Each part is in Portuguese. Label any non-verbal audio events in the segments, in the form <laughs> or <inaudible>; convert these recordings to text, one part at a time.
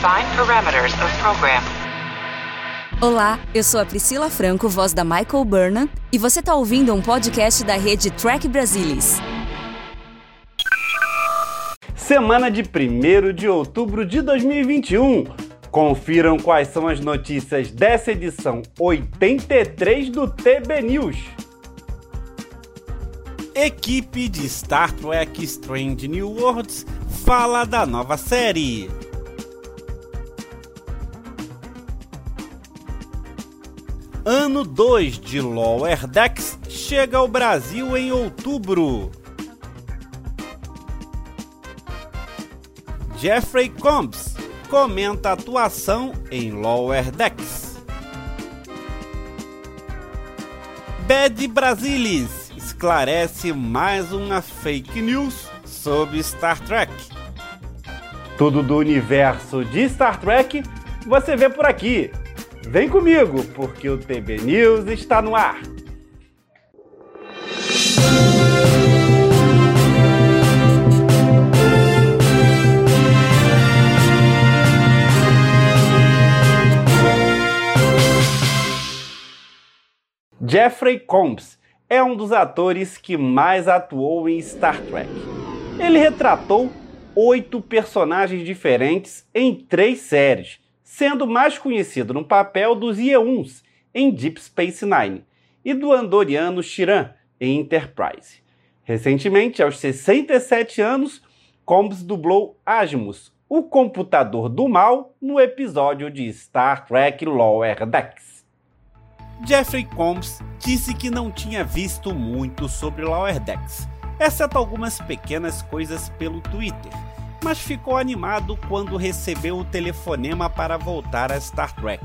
Define parameters of program. Olá, eu sou a Priscila Franco, voz da Michael Burnham, e você está ouvindo um podcast da rede Track Brasilis. Semana de 1 de outubro de 2021. Confiram quais são as notícias dessa edição 83 do TB News. Equipe de Star Trek Strange New Worlds fala da nova série. Ano 2 de Lower Decks chega ao Brasil em outubro. Jeffrey Combs comenta a atuação em Lower Decks. Bad Brasilis esclarece mais uma fake news sobre Star Trek. Tudo do universo de Star Trek você vê por aqui. Vem comigo, porque o TB News está no ar. Jeffrey Combs é um dos atores que mais atuou em Star Trek. Ele retratou oito personagens diferentes em três séries, sendo mais conhecido no papel dos Yeons em Deep Space Nine e do andoriano Shiran em Enterprise. Recentemente, aos 67 anos, Combs dublou Asmus, o computador do mal, no episódio de Star Trek Lower Decks. Jeffrey Combs disse que não tinha visto muito sobre Lower Decks, exceto algumas pequenas coisas pelo Twitter, mas ficou animado quando recebeu o telefonema para voltar a Star Trek,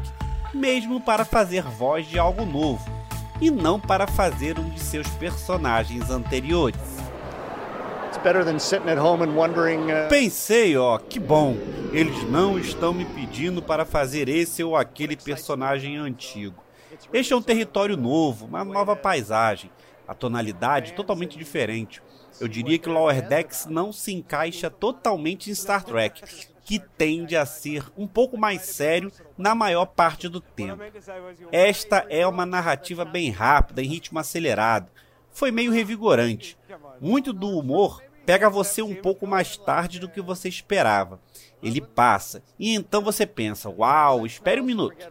mesmo para fazer voz de algo novo, e não para fazer um de seus personagens anteriores. Uh, Pensei, ó, que bom, eles não estão me pedindo para fazer esse ou aquele personagem antigo. Este é um território novo, uma nova paisagem, a tonalidade totalmente diferente. Eu diria que Lower Decks não se encaixa totalmente em Star Trek, que tende a ser um pouco mais sério na maior parte do tempo. Esta é uma narrativa bem rápida, em ritmo acelerado. Foi meio revigorante. Muito do humor pega você um pouco mais tarde do que você esperava. Ele passa. E então você pensa: Uau, espere um minuto.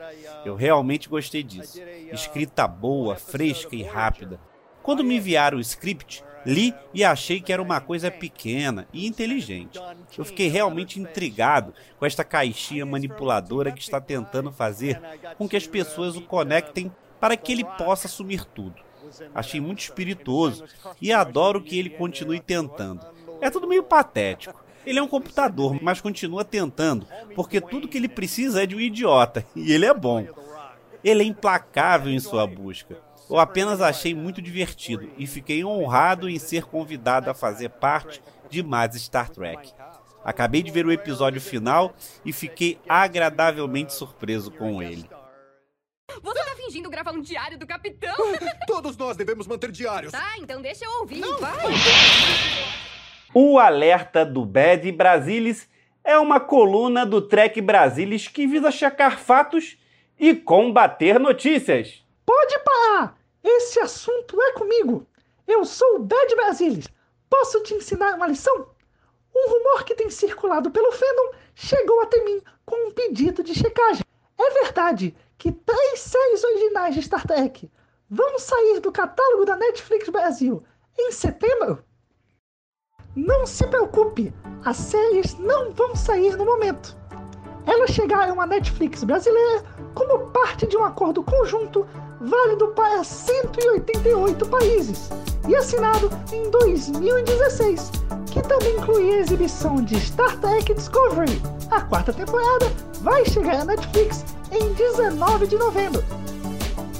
Eu realmente gostei disso. Escrita boa, fresca e rápida. Quando me enviaram o script, li e achei que era uma coisa pequena e inteligente. Eu fiquei realmente intrigado com esta caixinha manipuladora que está tentando fazer com que as pessoas o conectem para que ele possa assumir tudo. Achei muito espirituoso e adoro que ele continue tentando. É tudo meio patético. Ele é um computador, mas continua tentando, porque tudo que ele precisa é de um idiota, <laughs> e ele é bom. Ele é implacável em sua busca. Eu apenas achei muito divertido e fiquei honrado em ser convidado a fazer parte de mais Star Trek. Acabei de ver o episódio final e fiquei agradavelmente surpreso com ele. Você tá fingindo gravar um diário do capitão? <laughs> Todos nós devemos manter diários. Tá, então deixa eu ouvir. Não. Vai. O Alerta do Bad Brasilis é uma coluna do Trek Brasilis que visa checar fatos e combater notícias. Pode parar! Esse assunto é comigo. Eu sou o Bad Brasilis. Posso te ensinar uma lição? Um rumor que tem circulado pelo fandom chegou até mim com um pedido de checagem. É verdade que três séries originais de Star Trek vão sair do catálogo da Netflix Brasil em setembro? Não se preocupe, as séries não vão sair no momento. Elas chegaram à Netflix brasileira como parte de um acordo conjunto válido para 188 países e assinado em 2016, que também inclui a exibição de Star Trek Discovery. A quarta temporada vai chegar à Netflix em 19 de novembro.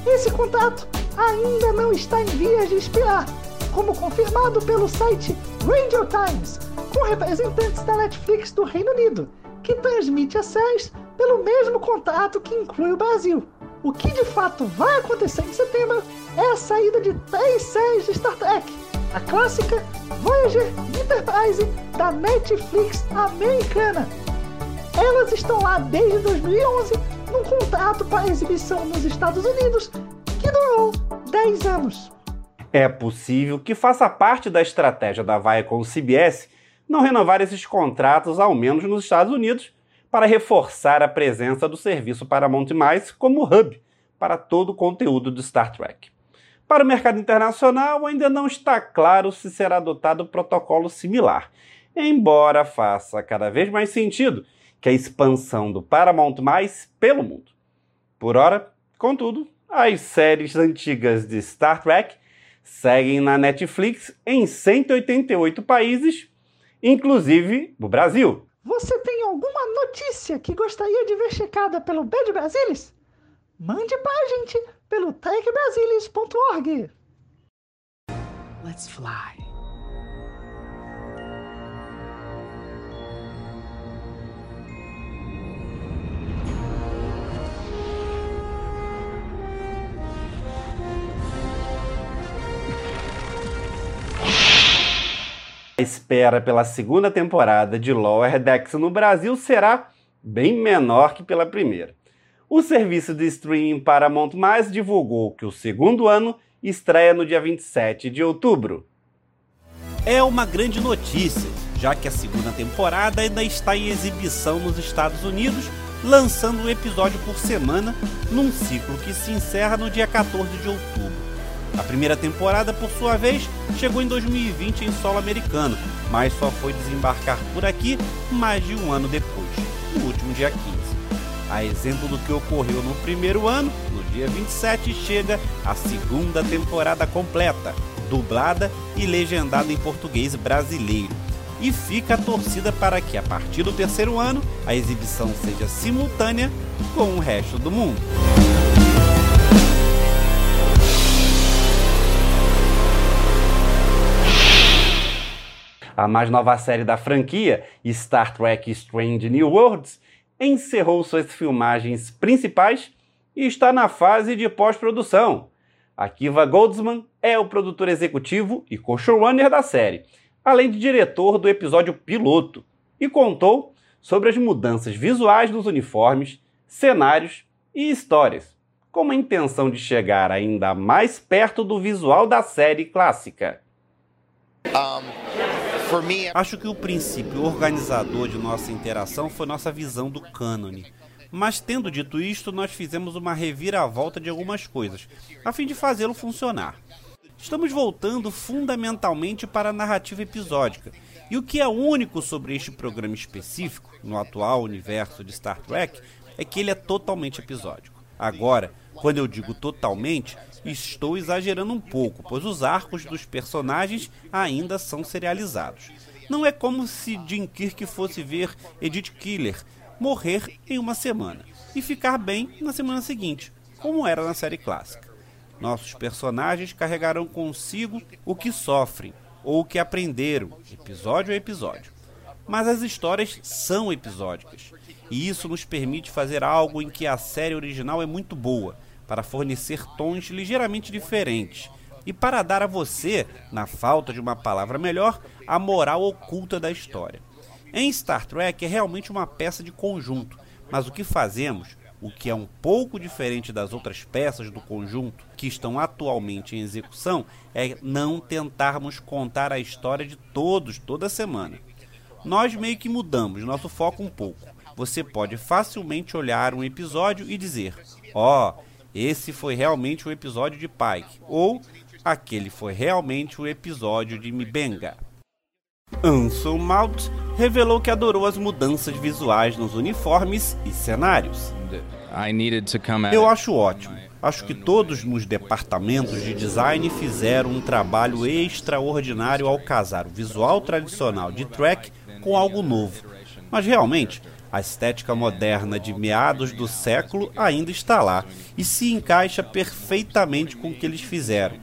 Esse contrato ainda não está em vias de expirar, como confirmado pelo site Ranger Times, com representantes da Netflix do Reino Unido, que transmite as séries pelo mesmo contrato que inclui o Brasil. O que de fato vai acontecer em setembro é a saída de três séries de Star Trek: a clássica Voyager Enterprise da Netflix americana. Elas estão lá desde 2011 num contrato para exibição nos Estados Unidos que durou 10 anos. É possível que faça parte da estratégia da Viacom CBS não renovar esses contratos, ao menos nos Estados Unidos, para reforçar a presença do serviço Paramount+, como hub para todo o conteúdo de Star Trek. Para o mercado internacional, ainda não está claro se será adotado protocolo similar, embora faça cada vez mais sentido que a expansão do Paramount+, pelo mundo. Por ora, contudo, as séries antigas de Star Trek seguem na Netflix em 188 países, inclusive no Brasil. Você tem alguma notícia que gostaria de ver checada pelo Bad Brasilis? Mande para a gente pelo trekbrasilis.org. Let's fly. Espera pela segunda temporada de Lower Decks no Brasil será bem menor que pela primeira. O serviço de streaming Paramount Mais divulgou que o segundo ano estreia no dia 27 de outubro. É uma grande notícia, já que a segunda temporada ainda está em exibição nos Estados Unidos, lançando um episódio por semana, num ciclo que se encerra no dia 14 de outubro. A primeira temporada, por sua vez, chegou em 2020 em solo americano, mas só foi desembarcar por aqui mais de um ano depois, no último dia 15. A exemplo do que ocorreu no primeiro ano, no dia 27 chega a segunda temporada completa, dublada e legendada em português brasileiro. E fica a torcida para que, a partir do terceiro ano, a exibição seja simultânea com o resto do mundo. A mais nova série da franquia, Star Trek Strange New Worlds, encerrou suas filmagens principais e está na fase de pós-produção. Akiva Goldsman é o produtor executivo e co-showrunner da série, além de diretor do episódio piloto, e contou sobre as mudanças visuais dos uniformes, cenários e histórias, com a intenção de chegar ainda mais perto do visual da série clássica. Um... Acho que o princípio organizador de nossa interação foi nossa visão do cânone. Mas tendo dito isto, nós fizemos uma reviravolta de algumas coisas, a fim de fazê-lo funcionar. Estamos voltando fundamentalmente para a narrativa episódica. E o que é único sobre este programa específico, no atual universo de Star Trek, é que ele é totalmente episódico. Agora, quando eu digo totalmente, estou exagerando um pouco, pois os arcos dos personagens ainda são serializados. Não é como se Jim Kirk fosse ver Edith Killer morrer em uma semana e ficar bem na semana seguinte, como era na série clássica. Nossos personagens carregarão consigo o que sofrem ou o que aprenderam, episódio a episódio. Mas as histórias são episódicas, e isso nos permite fazer algo em que a série original é muito boa, para fornecer tons ligeiramente diferentes e para dar a você, na falta de uma palavra melhor, a moral oculta da história. Em Star Trek é realmente uma peça de conjunto, mas o que fazemos, o que é um pouco diferente das outras peças do conjunto que estão atualmente em execução, é não tentarmos contar a história de todos toda semana. Nós meio que mudamos nosso foco um pouco. Você pode facilmente olhar um episódio e dizer: Ó, oh, esse foi realmente o episódio de Pike, ou aquele foi realmente o episódio de Mibenga. Ansel Mount revelou que adorou as mudanças visuais nos uniformes e cenários. Eu acho ótimo. Acho que todos nos departamentos de design fizeram um trabalho extraordinário ao casar o visual tradicional de Trek com algo novo. Mas realmente, a estética moderna de meados do século ainda está lá e se encaixa perfeitamente com o que eles fizeram,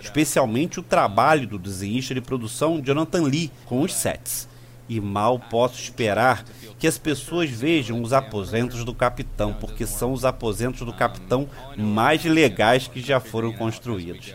especialmente o trabalho do desenhista de produção Jonathan Lee com os sets. E mal posso esperar que as pessoas vejam os aposentos do capitão, porque são os aposentos do capitão mais legais que já foram construídos.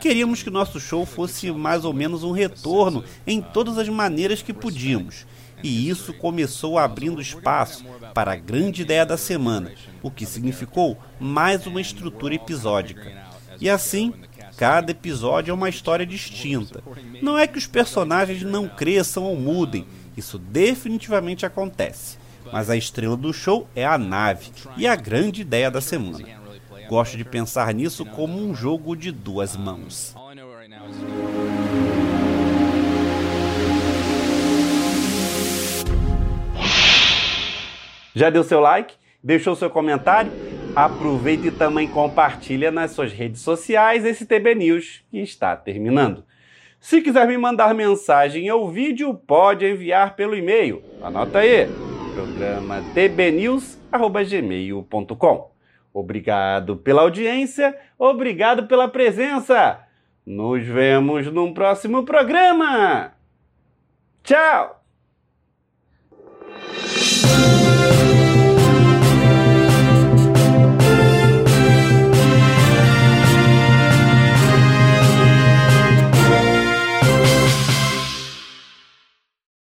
Queríamos que nosso show fosse mais ou menos um retorno em todas as maneiras que podíamos e isso começou abrindo espaço para a grande ideia da semana, o que significou mais uma estrutura episódica. E assim, cada episódio é uma história distinta. Não é que os personagens não cresçam ou mudem, isso definitivamente acontece. Mas a estrela do show é a nave e a grande ideia da semana. Gosto de pensar nisso como um jogo de duas mãos. Já deu seu like? Deixou seu comentário? Aproveita e também compartilha nas suas redes sociais esse TB News que está terminando. Se quiser me mandar mensagem ou vídeo, pode enviar pelo e-mail. Anota aí: programa tbnews@gmail.com. Obrigado pela audiência, obrigado pela presença. Nos vemos num próximo programa. Tchau.